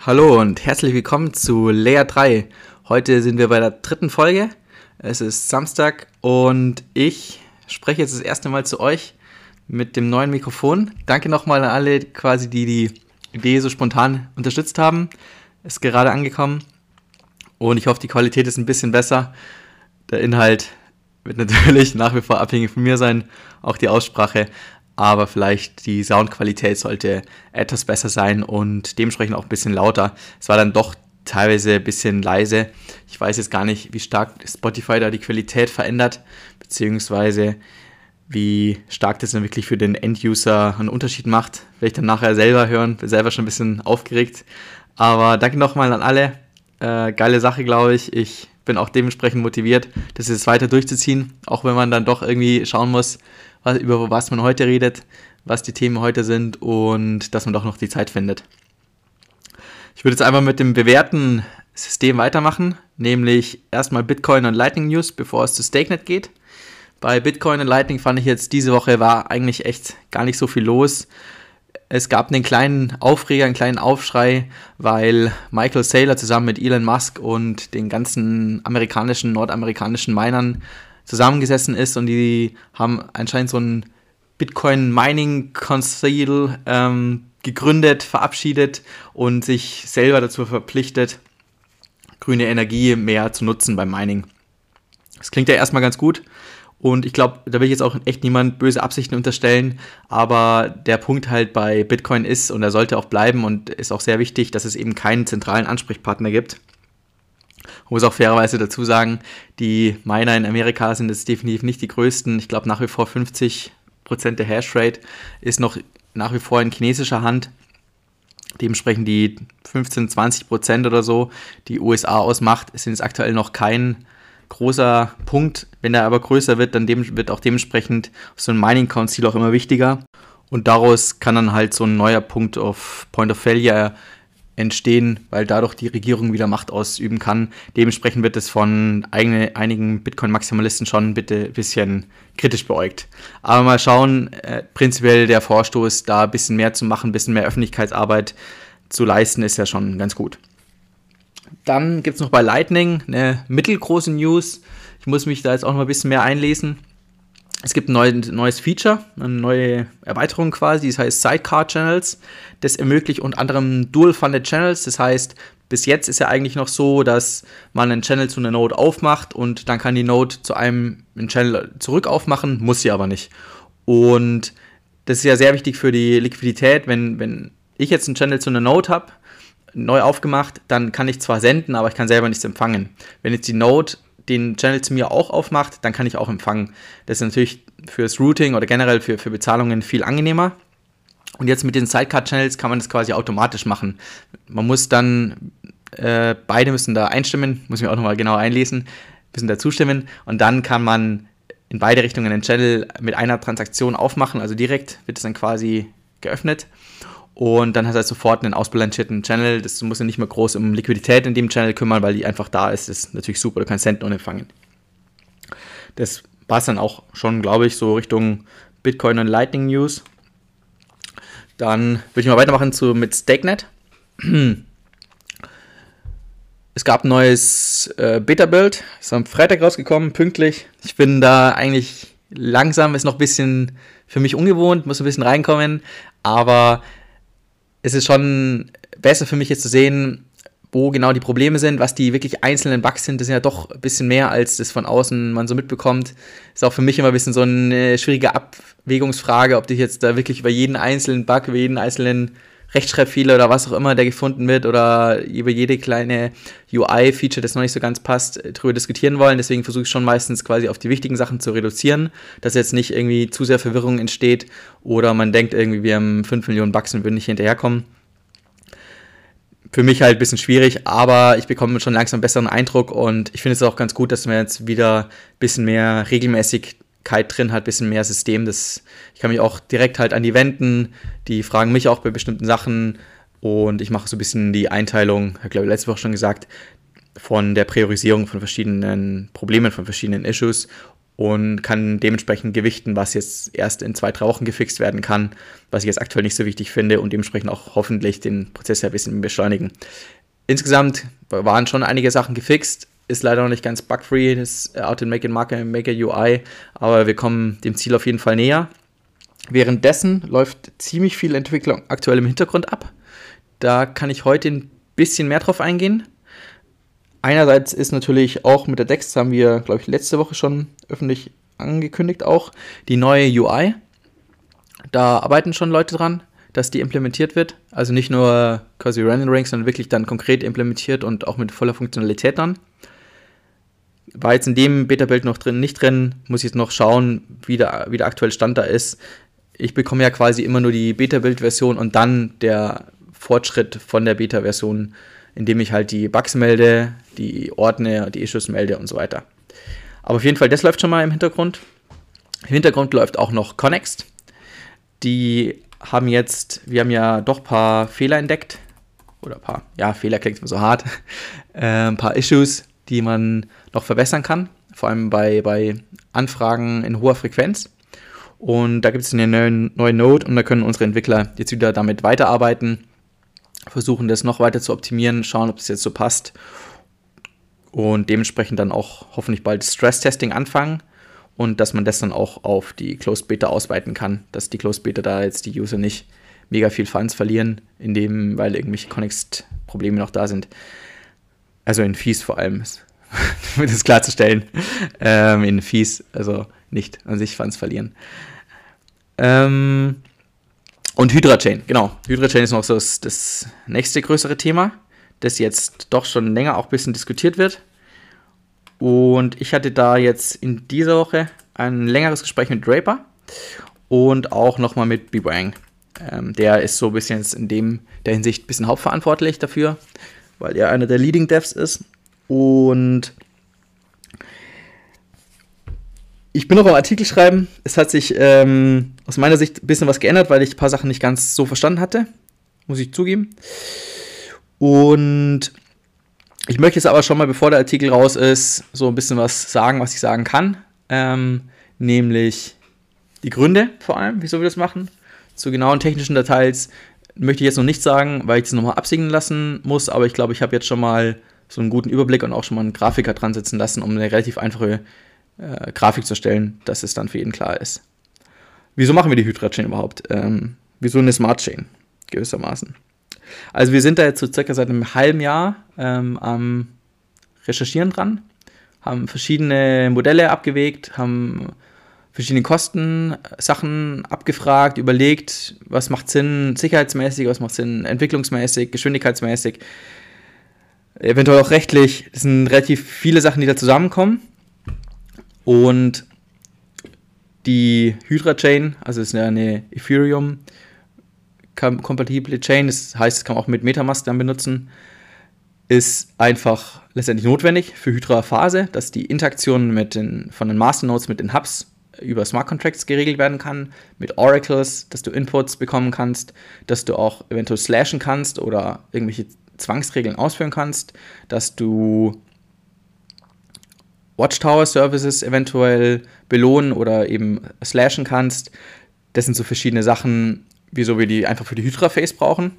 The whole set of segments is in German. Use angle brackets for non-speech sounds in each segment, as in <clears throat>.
Hallo und herzlich willkommen zu Layer 3. Heute sind wir bei der dritten Folge. Es ist Samstag und ich spreche jetzt das erste Mal zu euch mit dem neuen Mikrofon. Danke nochmal an alle, quasi die die Idee so spontan unterstützt haben. Ist gerade angekommen und ich hoffe, die Qualität ist ein bisschen besser. Der Inhalt wird natürlich <laughs> nach wie vor abhängig von mir sein, auch die Aussprache aber vielleicht die Soundqualität sollte etwas besser sein und dementsprechend auch ein bisschen lauter. Es war dann doch teilweise ein bisschen leise. Ich weiß jetzt gar nicht, wie stark Spotify da die Qualität verändert, beziehungsweise wie stark das dann wirklich für den End-User einen Unterschied macht. Werde ich dann nachher selber hören, bin selber schon ein bisschen aufgeregt. Aber danke nochmal an alle. Äh, geile Sache, glaube ich. Ich bin auch dementsprechend motiviert, das jetzt weiter durchzuziehen, auch wenn man dann doch irgendwie schauen muss, was, über was man heute redet, was die Themen heute sind und dass man doch noch die Zeit findet. Ich würde jetzt einfach mit dem bewährten System weitermachen, nämlich erstmal Bitcoin und Lightning News, bevor es zu StakeNet geht. Bei Bitcoin und Lightning fand ich jetzt diese Woche war eigentlich echt gar nicht so viel los. Es gab einen kleinen Aufreger, einen kleinen Aufschrei, weil Michael Saylor zusammen mit Elon Musk und den ganzen amerikanischen, nordamerikanischen Minern zusammengesessen ist und die haben anscheinend so ein Bitcoin Mining Council ähm, gegründet, verabschiedet und sich selber dazu verpflichtet, grüne Energie mehr zu nutzen beim Mining. Das klingt ja erstmal ganz gut und ich glaube, da will ich jetzt auch echt niemand böse Absichten unterstellen, aber der Punkt halt bei Bitcoin ist und er sollte auch bleiben und ist auch sehr wichtig, dass es eben keinen zentralen Ansprechpartner gibt ich muss auch fairerweise dazu sagen, die Miner in Amerika sind jetzt definitiv nicht die größten. Ich glaube nach wie vor 50% der Hashrate ist noch nach wie vor in chinesischer Hand. Dementsprechend die 15, 20% oder so, die USA ausmacht, sind jetzt aktuell noch kein großer Punkt. Wenn er aber größer wird, dann wird auch dementsprechend so ein Mining Council auch immer wichtiger. Und daraus kann dann halt so ein neuer Punkt of Point of Failure entstehen, weil dadurch die Regierung wieder Macht ausüben kann. Dementsprechend wird es von eigene, einigen Bitcoin-Maximalisten schon bitte ein bisschen kritisch beäugt. Aber mal schauen, äh, prinzipiell der Vorstoß, da ein bisschen mehr zu machen, ein bisschen mehr Öffentlichkeitsarbeit zu leisten, ist ja schon ganz gut. Dann gibt es noch bei Lightning eine mittelgroße News. Ich muss mich da jetzt auch noch ein bisschen mehr einlesen. Es gibt ein neues Feature, eine neue Erweiterung quasi, das heißt Sidecar Channels. Das ermöglicht unter anderem Dual-Funded Channels. Das heißt, bis jetzt ist ja eigentlich noch so, dass man einen Channel zu einer Node aufmacht und dann kann die Node zu einem Channel zurück aufmachen, muss sie aber nicht. Und das ist ja sehr wichtig für die Liquidität. Wenn, wenn ich jetzt einen Channel zu einer Node habe, neu aufgemacht, dann kann ich zwar senden, aber ich kann selber nichts empfangen. Wenn jetzt die Node den Channel zu mir auch aufmacht, dann kann ich auch empfangen. Das ist natürlich fürs Routing oder generell für, für Bezahlungen viel angenehmer. Und jetzt mit den Sidecar-Channels kann man das quasi automatisch machen. Man muss dann, äh, beide müssen da einstimmen, muss ich mir auch nochmal genau einlesen, müssen da zustimmen und dann kann man in beide Richtungen den Channel mit einer Transaktion aufmachen, also direkt wird es dann quasi geöffnet und dann hast du halt sofort einen ausbalancierten Channel. Das muss ja nicht mehr groß um Liquidität in dem Channel kümmern, weil die einfach da ist. Das ist natürlich super. Du kannst senden und empfangen. Das passt dann auch schon, glaube ich, so Richtung Bitcoin und Lightning News. Dann würde ich mal weitermachen zu, mit StakeNet. <clears throat> Es gab ein neues äh, Beta-Build, ist am Freitag rausgekommen, pünktlich. Ich bin da eigentlich langsam, ist noch ein bisschen für mich ungewohnt, muss ein bisschen reinkommen, aber es ist schon besser für mich jetzt zu sehen, wo genau die Probleme sind, was die wirklich einzelnen Bugs sind. Das sind ja doch ein bisschen mehr, als das von außen man so mitbekommt. Ist auch für mich immer ein bisschen so eine schwierige Abwägungsfrage, ob ich jetzt da wirklich über jeden einzelnen Bug, über jeden einzelnen Rechtschreibfehler oder was auch immer, der gefunden wird oder über jede kleine UI-Feature, das noch nicht so ganz passt, darüber diskutieren wollen. Deswegen versuche ich schon meistens quasi auf die wichtigen Sachen zu reduzieren, dass jetzt nicht irgendwie zu sehr Verwirrung entsteht oder man denkt irgendwie, wir haben 5 Millionen Bugs und würden nicht hinterherkommen. Für mich halt ein bisschen schwierig, aber ich bekomme schon langsam einen besseren Eindruck und ich finde es auch ganz gut, dass wir jetzt wieder ein bisschen mehr regelmäßig drin hat, bisschen mehr System. Das, ich kann mich auch direkt halt an die wenden. Die fragen mich auch bei bestimmten Sachen und ich mache so ein bisschen die Einteilung, ich glaube letzte Woche schon gesagt, von der Priorisierung von verschiedenen Problemen, von verschiedenen Issues und kann dementsprechend gewichten, was jetzt erst in zwei, drei Wochen gefixt werden kann, was ich jetzt aktuell nicht so wichtig finde und dementsprechend auch hoffentlich den Prozess ein bisschen beschleunigen. Insgesamt waren schon einige Sachen gefixt, ist leider noch nicht ganz bugfree, das Out in Make It Marker, Maker UI, aber wir kommen dem Ziel auf jeden Fall näher. Währenddessen läuft ziemlich viel Entwicklung aktuell im Hintergrund ab. Da kann ich heute ein bisschen mehr drauf eingehen. Einerseits ist natürlich auch mit der Dex, haben wir, glaube ich, letzte Woche schon öffentlich angekündigt, auch die neue UI. Da arbeiten schon Leute dran, dass die implementiert wird. Also nicht nur quasi Rendering, sondern wirklich dann konkret implementiert und auch mit voller Funktionalität dann. War jetzt in dem Beta-Bild noch drin, nicht drin, muss ich jetzt noch schauen, wie der, wie der aktuelle Stand da ist. Ich bekomme ja quasi immer nur die Beta-Bild-Version und dann der Fortschritt von der Beta-Version, indem ich halt die Bugs melde, die ordne, die Issues melde und so weiter. Aber auf jeden Fall, das läuft schon mal im Hintergrund. Im Hintergrund läuft auch noch Connext. Die haben jetzt, wir haben ja doch ein paar Fehler entdeckt. Oder ein paar, ja, Fehler klingt immer so hart. <laughs> Äh, ein paar Issues, die man noch verbessern kann. Vor allem bei, bei Anfragen in hoher Frequenz. Und da gibt es eine neue, neue Node und da können unsere Entwickler jetzt wieder damit weiterarbeiten, versuchen das noch weiter zu optimieren, schauen, ob es jetzt so passt und dementsprechend dann auch hoffentlich bald Stress-Testing anfangen und dass man das dann auch auf die Closed Beta ausweiten kann, dass die Closed Beta da jetzt die User nicht mega viel Funds verlieren, indem, weil irgendwelche Connext-Probleme noch da sind. Also in Fees vor allem, <laughs> um das klarzustellen. Ähm, in Fees, also nicht an sich Funds verlieren. Ähm, und Hydra Chain, genau. Hydra Chain ist noch so das, das nächste größere Thema, das jetzt doch schon länger auch ein bisschen diskutiert wird. Und ich hatte da jetzt in dieser Woche ein längeres Gespräch mit Draper und auch nochmal mit Bibang. Ähm, der ist so ein bisschen in dem, der Hinsicht ein bisschen hauptverantwortlich dafür, weil er einer der Leading Devs ist. Und ich bin noch am Artikel schreiben. Es hat sich ähm, aus meiner Sicht ein bisschen was geändert, weil ich ein paar Sachen nicht ganz so verstanden hatte. Muss ich zugeben. Und ich möchte jetzt aber schon mal, bevor der Artikel raus ist, so ein bisschen was sagen, was ich sagen kann. Ähm, nämlich die Gründe vor allem, wieso wir das machen. Zu genauen technischen Details möchte ich jetzt noch nicht sagen, weil ich es nochmal absegnen lassen muss. Aber ich glaube, ich habe jetzt schon mal so einen guten Überblick und auch schon mal einen Grafiker dran sitzen lassen, um eine relativ einfache äh, Grafik zu stellen, dass es dann für jeden klar ist. Wieso machen wir die Hydra-Chain überhaupt? Ähm, wieso eine Smart-Chain gewissermaßen? Also wir sind da jetzt so circa seit einem halben Jahr ähm, am Recherchieren dran, haben verschiedene Modelle abgewegt, haben verschiedene Kostensachen abgefragt, überlegt, was macht Sinn sicherheitsmäßig, was macht Sinn entwicklungsmäßig, geschwindigkeitsmäßig, eventuell auch rechtlich. Das sind relativ viele Sachen, die da zusammenkommen. Und die Hydra Chain, also ist eine Ethereum kompatible Chain, das heißt, es kann man auch mit Metamask dann benutzen, ist einfach letztendlich notwendig für Hydra Phase, dass die Interaktion mit den, von den Masternodes mit den Hubs über Smart Contracts geregelt werden kann, mit Oracles, dass du Inputs bekommen kannst, dass du auch eventuell slashen kannst oder irgendwelche Zwangsregeln ausführen kannst, dass du Watchtower-Services eventuell belohnen oder eben slashen kannst. Das sind so verschiedene Sachen, wieso wir die einfach für die Hydra-Face brauchen.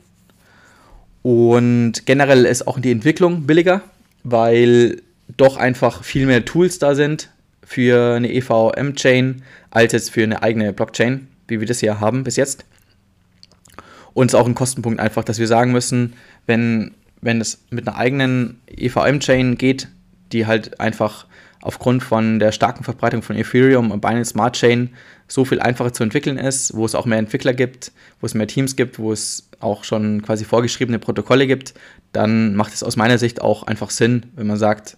Und generell ist auch die Entwicklung billiger, weil doch einfach viel mehr Tools da sind für eine EVM-Chain als jetzt für eine eigene Blockchain, wie wir das hier haben bis jetzt. Und es ist auch ein Kostenpunkt einfach, dass wir sagen müssen, wenn, wenn es mit einer eigenen EVM-Chain geht, die halt einfach aufgrund von der starken Verbreitung von Ethereum und Binance Smart Chain so viel einfacher zu entwickeln ist, wo es auch mehr Entwickler gibt, wo es mehr Teams gibt, wo es auch schon quasi vorgeschriebene Protokolle gibt, dann macht es aus meiner Sicht auch einfach Sinn, wenn man sagt,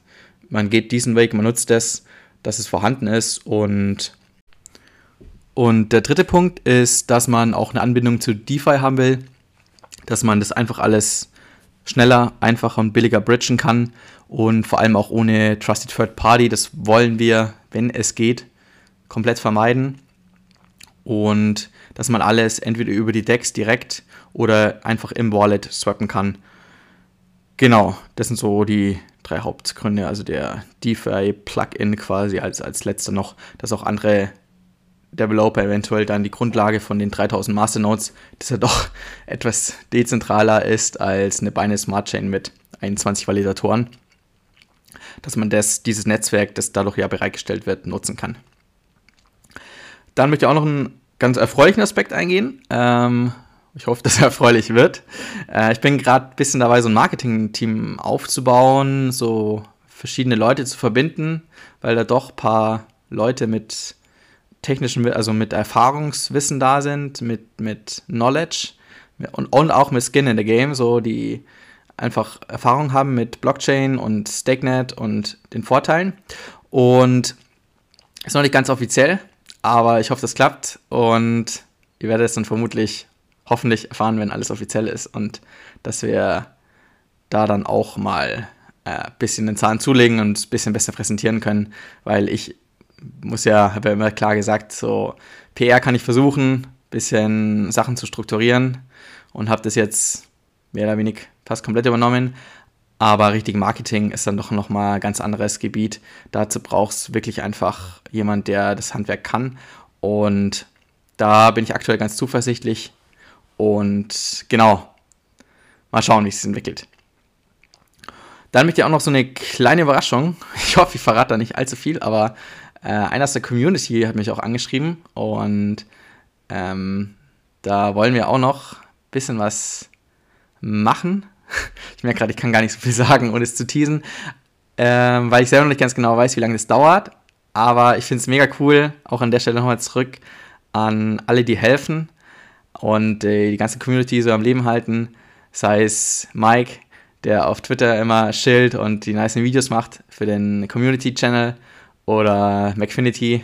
man geht diesen Weg, man nutzt das, dass es vorhanden ist und und der dritte Punkt ist, dass man auch eine Anbindung zu DeFi haben will, dass man das einfach alles schneller, einfacher und billiger bridgen kann und vor allem auch ohne Trusted Third Party. Das wollen wir, wenn es geht, komplett vermeiden. Und dass man alles entweder über die Decks direkt oder einfach im Wallet swappen kann. Genau, das sind so die drei Hauptgründe. Also der DeFi-Plugin quasi als, als letzter noch, dass auch andere Developer eventuell dann die Grundlage von den 3000 Masternodes, dass er doch <laughs> etwas dezentraler ist als eine Binance Smart Chain mit 21 Validatoren, dass man das, dieses Netzwerk, das dadurch ja bereitgestellt wird, nutzen kann. Dann möchte ich auch noch einen ganz erfreulichen Aspekt eingehen. Ähm, ich hoffe, dass er erfreulich wird. Äh, ich bin gerade ein bisschen dabei, so ein Marketing-Team aufzubauen, so verschiedene Leute zu verbinden, weil da doch ein paar Leute mit technischen, also mit Erfahrungswissen da sind, mit, mit Knowledge und, und auch mit Skin in the Game, so die einfach Erfahrung haben mit Blockchain und StakeNet und den Vorteilen. Und ist noch nicht ganz offiziell, aber ich hoffe, das klappt und ihr werdet es dann vermutlich hoffentlich erfahren, wenn alles offiziell ist und dass wir da dann auch mal ein äh, bisschen den Zahn zulegen und ein bisschen besser präsentieren können, weil ich muss ja, habe ja immer klar gesagt, so PR kann ich versuchen, bisschen Sachen zu strukturieren und habe das jetzt mehr oder weniger fast komplett übernommen. Aber richtig Marketing ist dann doch nochmal ein ganz anderes Gebiet. Dazu brauchst du wirklich einfach jemand, der das Handwerk kann. Und da bin ich aktuell ganz zuversichtlich, und genau, mal schauen, wie es sich entwickelt. Dann möchte ich auch noch so eine kleine Überraschung. <laughs> Ich hoffe, ich verrate da nicht allzu viel, aber äh, einer aus der Community hat mich auch angeschrieben und ähm, da wollen wir auch noch ein bisschen was machen. <laughs> Ich merke gerade, ich kann gar nicht so viel sagen, ohne es zu teasen, ähm, weil ich selber noch nicht ganz genau weiß, wie lange das dauert. Aber ich finde es mega cool, auch an der Stelle nochmal zurück an alle, die helfen und äh, die ganze Community so am Leben halten. Sei es Mike, der auf Twitter immer chillt und die nice Videos macht für den Community-Channel oder McFinity,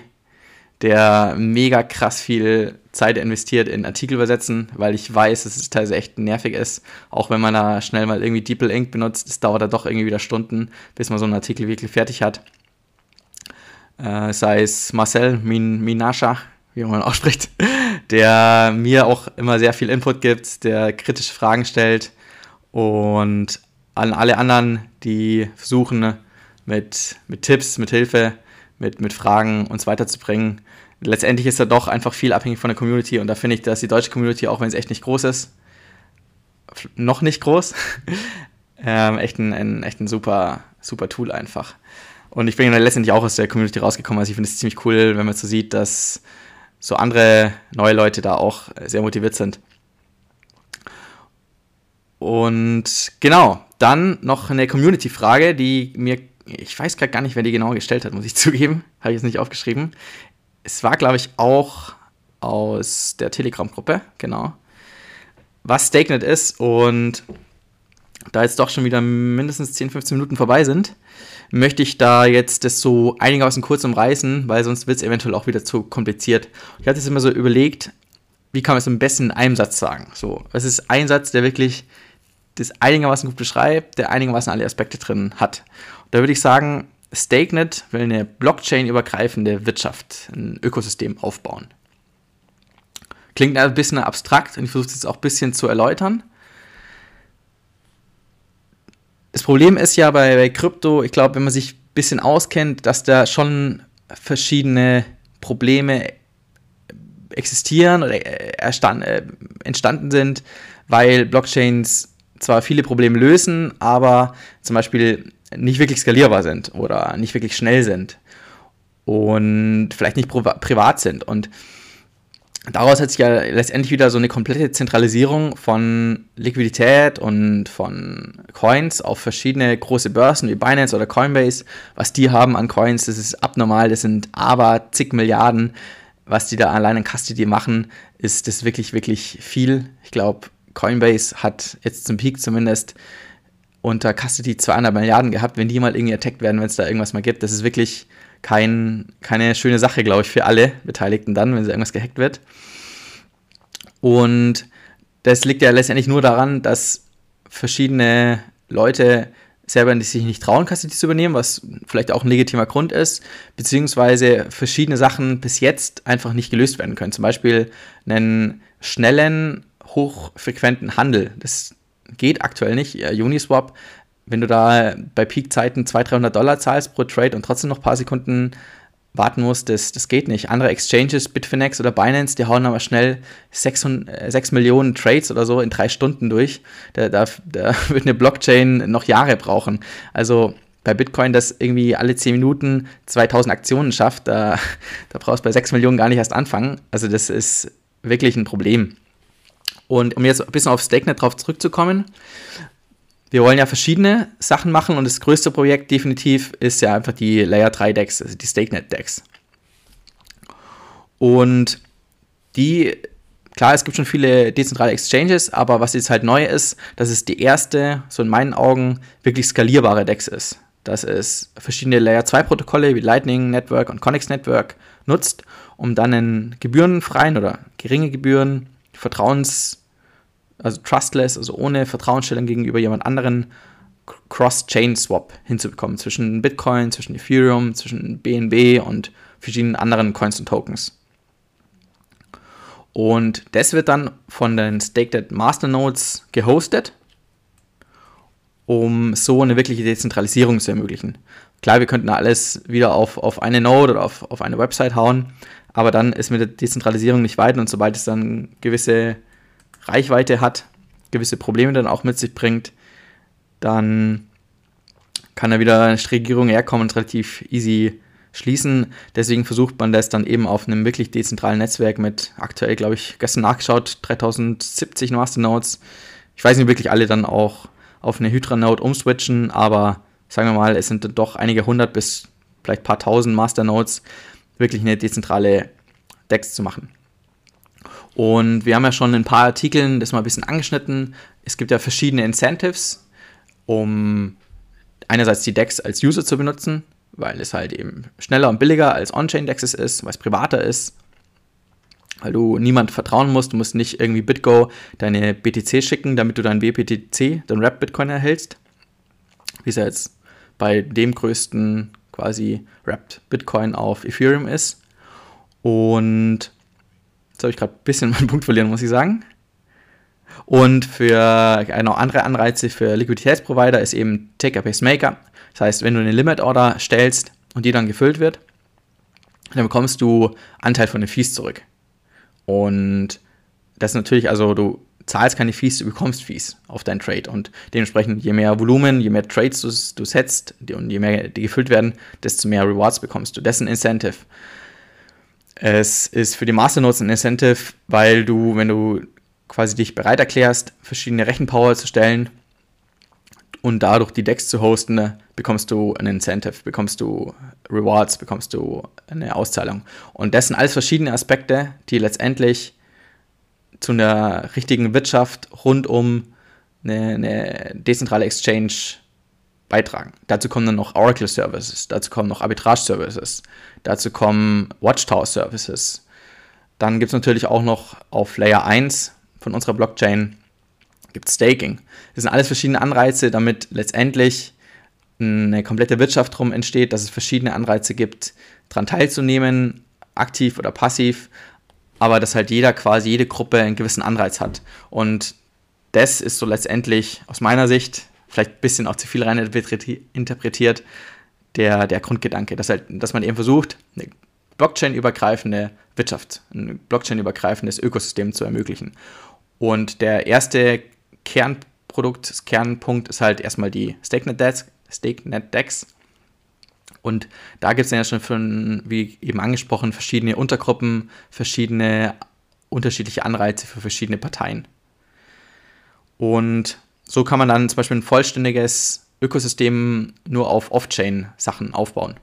der mega krass viel Zeit investiert in Artikel übersetzen, weil ich weiß, dass es teilweise echt nervig ist. Auch wenn man da schnell mal irgendwie DeepL Ink benutzt, es dauert da doch irgendwie wieder Stunden, bis man so einen Artikel wirklich fertig hat. Äh, sei es Marcel Min Minascha, wie man ausspricht, der mir auch immer sehr viel Input gibt, der kritische Fragen stellt und an alle anderen, die versuchen, mit, mit Tipps, mit Hilfe, mit, mit Fragen uns weiterzubringen. Letztendlich ist er doch einfach viel abhängig von der Community und da finde ich, dass die deutsche Community, auch wenn es echt nicht groß ist, noch nicht groß, <laughs> ähm, echt, ein, ein, echt ein super, super Tool einfach. Und ich bin letztendlich auch aus der Community rausgekommen. Also ich finde es ziemlich cool, wenn man so sieht, dass so andere neue Leute da auch sehr motiviert sind. Und genau, dann noch eine Community-Frage, die mir, ich weiß gerade gar nicht, wer die genau gestellt hat, muss ich <laughs> zugeben, habe ich jetzt nicht aufgeschrieben. Es war, glaube ich, auch aus der Telegram-Gruppe, genau. Was StakeNet ist und da jetzt doch schon wieder mindestens 10, 15 Minuten vorbei sind, möchte ich da jetzt das so einigermaßen kurz umreißen, weil sonst wird es eventuell auch wieder zu kompliziert. Ich hatte jetzt immer so überlegt, wie kann man es am besten in einem Satz sagen? So, es ist ein Satz, der wirklich das einigermaßen gut beschreibt, der einigermaßen alle Aspekte drin hat. Und da würde ich sagen, StakeNet will eine Blockchain-übergreifende Wirtschaft, ein Ökosystem aufbauen. Klingt ein bisschen abstrakt und ich versuche es jetzt auch ein bisschen zu erläutern. Das Problem ist ja bei, bei Krypto, ich glaube, wenn man sich ein bisschen auskennt, dass da schon verschiedene Probleme existieren oder äh, äh, entstanden sind, weil Blockchains zwar viele Probleme lösen, aber zum Beispiel nicht wirklich skalierbar sind oder nicht wirklich schnell sind und vielleicht nicht privat sind. Und daraus hat sich ja letztendlich wieder so eine komplette Zentralisierung von Liquidität und von Coins auf verschiedene große Börsen wie Binance oder Coinbase. Was die haben an Coins, das ist abnormal, das sind aber zig Milliarden. Was die da allein in Custody machen, ist das wirklich, wirklich viel. Ich glaube, Coinbase hat jetzt zum Peak zumindest unter Custody 200 Milliarden gehabt, wenn die mal irgendwie attackt werden, wenn es da irgendwas mal gibt. Das ist wirklich kein, keine schöne Sache, glaube ich, für alle Beteiligten dann, wenn irgendwas gehackt wird. Und das liegt ja letztendlich nur daran, dass verschiedene Leute selber sich nicht trauen, Custody zu übernehmen, was vielleicht auch ein legitimer Grund ist, beziehungsweise verschiedene Sachen bis jetzt einfach nicht gelöst werden können. Zum Beispiel einen schnellen, hochfrequenten Handel. Das geht aktuell nicht. Uniswap wenn du da bei Peak-Zeiten 200, 300 Dollar zahlst pro Trade und trotzdem noch ein paar Sekunden warten musst, das, das geht nicht. Andere Exchanges, Bitfinex oder Binance, die hauen aber schnell 6, 6 Millionen Trades oder so in drei Stunden durch. Da, da, da <laughs> wird eine Blockchain noch Jahre brauchen. Also bei Bitcoin, das irgendwie alle 10 Minuten 2000 Aktionen schafft, da, da brauchst du bei 6 Millionen gar nicht erst anfangen. Also das ist wirklich ein Problem. Und um jetzt ein bisschen auf StakeNet drauf zurückzukommen, wir wollen ja verschiedene Sachen machen und das größte Projekt definitiv ist ja einfach die Layer 3 Decks, also die StakeNet Decks. Und die, klar, es gibt schon viele dezentrale Exchanges, aber was jetzt halt neu ist, dass es die erste, so in meinen Augen, wirklich skalierbare Decks ist. Dass es verschiedene Layer 2 Protokolle wie Lightning Network und Connex Network nutzt, um dann in gebührenfreien oder geringe Gebühren, Vertrauens- also trustless, also ohne Vertrauensstellung gegenüber jemand anderen, Cross-Chain-Swap hinzubekommen zwischen Bitcoin, zwischen Ethereum, zwischen BNB und verschiedenen anderen Coins und Tokens. Und das wird dann von den Staked Masternodes gehostet, um so eine wirkliche Dezentralisierung zu ermöglichen. Klar, wir könnten alles wieder auf, auf eine Node oder auf, auf eine Website hauen, aber dann ist mit der Dezentralisierung nicht weit und sobald es dann gewisse Reichweite hat, gewisse Probleme dann auch mit sich bringt, dann kann da wieder eine Regierung herkommen und relativ easy schließen. Deswegen versucht man das dann eben auf einem wirklich dezentralen Netzwerk mit aktuell, glaube ich, gestern nachgeschaut, 3070 Masternodes. Ich weiß nicht wirklich alle dann auch auf eine Hydra-Node umswitchen, aber sagen wir mal, es sind doch einige hundert bis vielleicht paar tausend Masternodes, wirklich eine dezentrale Decks zu machen. Und wir haben ja schon in ein paar Artikeln das mal ein bisschen angeschnitten. Es gibt ja verschiedene Incentives, um einerseits die DEX als User zu benutzen, weil es halt eben schneller und billiger als On-Chain-DEXs ist, weil es privater ist, weil du niemand vertrauen musst. Du musst nicht irgendwie BitGo deine BTC schicken, damit du dein BPTC, dein Rap Bitcoin erhältst. Wie es ja jetzt bei dem größten quasi Wrapped Bitcoin auf Ethereum ist. Und Jetzt habe ich gerade ein bisschen <laughs> meinen Punkt verlieren, muss ich sagen. Und für genau, andere Anreize für Liquiditätsprovider ist eben Take-a-Pace-Maker. Das heißt, wenn du eine Limit-Order stellst und die dann gefüllt wird, dann bekommst du Anteil von den Fees zurück. Und das ist natürlich, also du zahlst keine Fees, du bekommst Fees auf deinen Trade. Und dementsprechend, je mehr Volumen, je mehr Trades du, du setzt und je mehr die gefüllt werden, desto mehr Rewards bekommst du. Das ist ein Incentive. Es ist für die Masternodes ein Incentive, weil du, wenn du quasi dich bereit erklärst, verschiedene Rechenpower zu stellen und dadurch die Decks zu hosten, bekommst du ein Incentive, bekommst du Rewards, bekommst du eine Auszahlung. Und das sind alles verschiedene Aspekte, die letztendlich zu einer richtigen Wirtschaft rund um eine, eine dezentrale Exchange beitragen. Dazu kommen dann noch Oracle Services, dazu kommen noch Arbitrage Services, dazu kommen Watchtower Services. Dann gibt es natürlich auch noch auf Layer 1 von unserer Blockchain gibt Staking. Das sind alles verschiedene Anreize, damit letztendlich eine komplette Wirtschaft drum entsteht, dass es verschiedene Anreize gibt, daran teilzunehmen, aktiv oder passiv, aber dass halt jeder quasi, jede Gruppe einen gewissen Anreiz hat. Und das ist so letztendlich aus meiner Sicht vielleicht ein bisschen auch zu viel rein interpretiert, der, der Grundgedanke, dass, halt, dass man eben versucht, eine Blockchain-übergreifende Wirtschaft, ein Blockchain-übergreifendes Ökosystem zu ermöglichen. Und der erste Kernprodukt, Kernpunkt ist halt erstmal die StakeNet-Decks. StakeNet -Decks. Und da gibt es ja schon, von, wie eben angesprochen, verschiedene Untergruppen, verschiedene unterschiedliche Anreize für verschiedene Parteien. Und so kann man dann zum Beispiel ein vollständiges Ökosystem nur auf Off-Chain-Sachen aufbauen.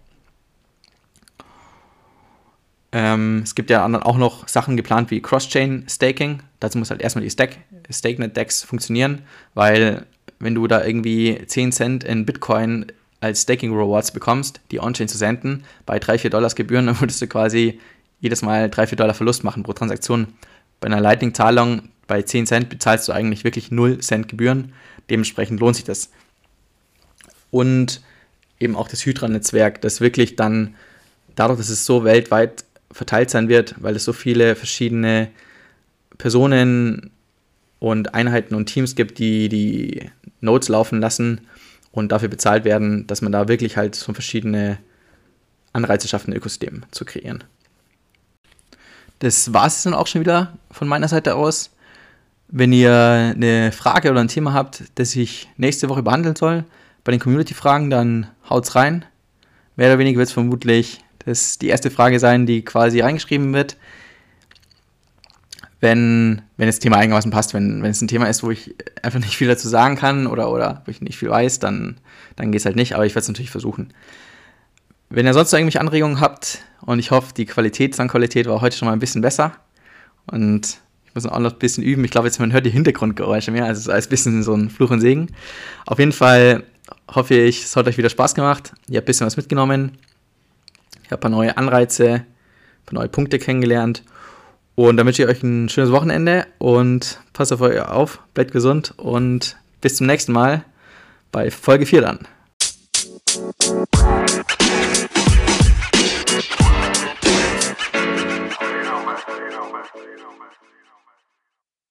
Ähm, es gibt ja auch noch Sachen geplant wie Cross-Chain-Staking. Dazu muss halt erstmal die Stack, StakeNet-Decks funktionieren, weil wenn du da irgendwie 10 Cent in Bitcoin als Staking Rewards bekommst, die On-Chain zu senden, bei 3, 4 Dollars Gebühren, <laughs> dann würdest du quasi jedes Mal 3, 4 Dollar Verlust machen pro Transaktion. Bei einer Lightning-Zahlung bei 10 Cent bezahlst du eigentlich wirklich 0 Cent Gebühren. Dementsprechend lohnt sich das. Und eben auch das Hydra-Netzwerk, das wirklich dann, dadurch, dass es so weltweit verteilt sein wird, weil es so viele verschiedene Personen und Einheiten und Teams gibt, die die Nodes laufen lassen und dafür bezahlt werden, dass man da wirklich halt so verschiedene Anreize schafft, ein Ökosystem zu kreieren. Das war es dann auch schon wieder von meiner Seite aus. Wenn ihr eine Frage oder ein Thema habt, das ich nächste Woche behandeln soll, bei den Community-Fragen, dann haut's rein. Mehr oder weniger wird es vermutlich das die erste Frage sein, die quasi reingeschrieben wird. Wenn, wenn das Thema einigermaßen passt, wenn, wenn es ein Thema ist, wo ich einfach nicht viel dazu sagen kann oder, oder wo ich nicht viel weiß, dann, dann geht es halt nicht, aber ich werde es natürlich versuchen. Wenn ihr sonst irgendwelche Anregungen habt und ich hoffe, die Qualität, Soundqualität war heute schon mal ein bisschen besser und muss auch noch ein bisschen üben. Ich glaube, jetzt man hört die Hintergrundgeräusche mehr, also es ist ein bisschen so ein Fluch und Segen. Auf jeden Fall hoffe ich, es hat euch wieder Spaß gemacht. Ihr habt ein bisschen was mitgenommen. Ich habe ein paar neue Anreize, ein paar neue Punkte kennengelernt. Und dann wünsche ich euch ein schönes Wochenende und passt auf euch auf, bleibt gesund und bis zum nächsten Mal bei Folge 4 dann.